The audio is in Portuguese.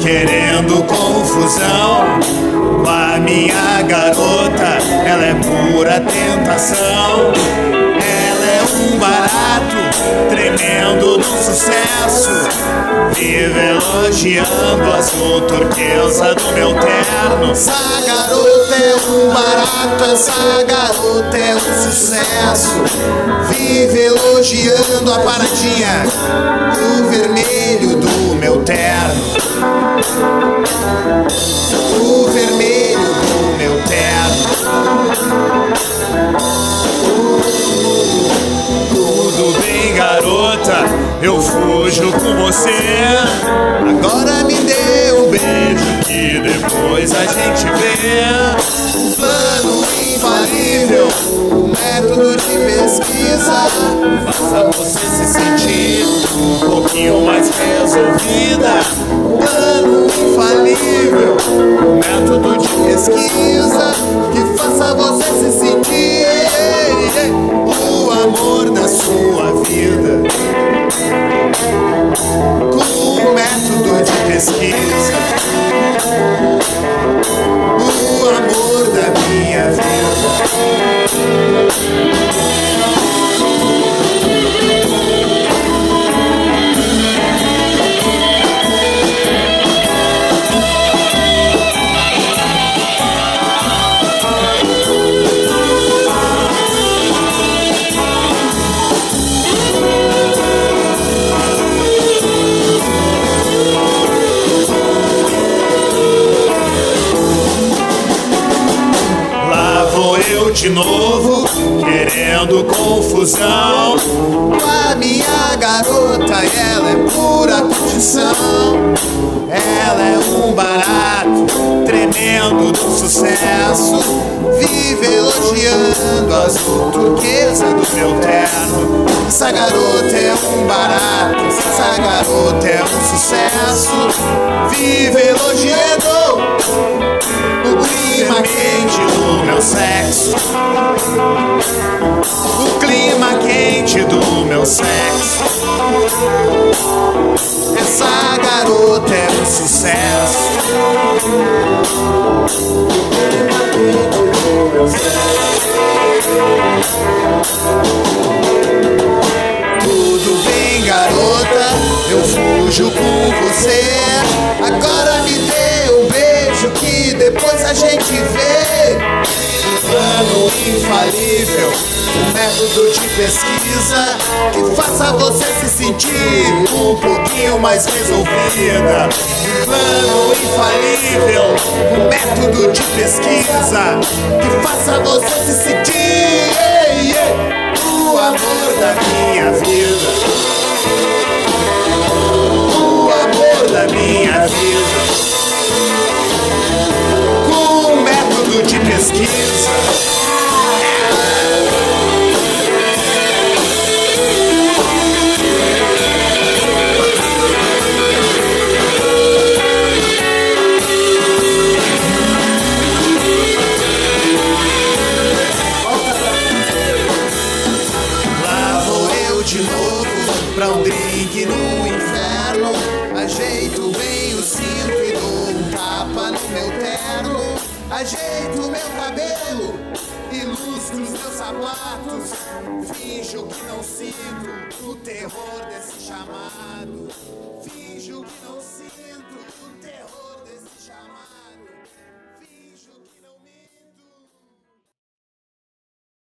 querendo confusão. A minha garota, ela é pura tentação. Ela é um barato, tremendo no sucesso. Vive elogiando a azul turquesa do meu terno. Essa garota é um barato, essa garota é um sucesso. Vive elogiando a paradinha do vermelho do meu terno. O vermelho do meu terno. Tudo bem, garota, eu fujo com você. Agora me dê um beijo que depois a gente vê. Infalível, um método de pesquisa. Faça você se sentir um pouquinho mais resolvida. Plano infalível, um método de pesquisa que faça você se sentir o amor da sua vida. Com um método de pesquisa, de novo, querendo confusão. Com a minha garota, ela é pura curtição. Ela é um barato, tremendo do sucesso. Vive elogiando a azul turquesa do meu terno. Essa garota é um barato, essa garota é um sucesso. Vive elogiando clima quente do meu sexo. O clima quente do meu sexo. Essa garota é um sucesso. Tudo bem, garota, eu fujo com você. Agora me dê beijo que depois a gente vê. Plano infalível, um método de pesquisa que faça você se sentir um pouquinho mais resolvida. Plano infalível, um método de pesquisa que faça você se sentir drink no inferno. Ajeito bem o cinto e dou um tapa no meu terno. Ajeito meu cabelo, ilustro os meus sapatos. Finjo que não sinto o terror desse chamado. Finjo que não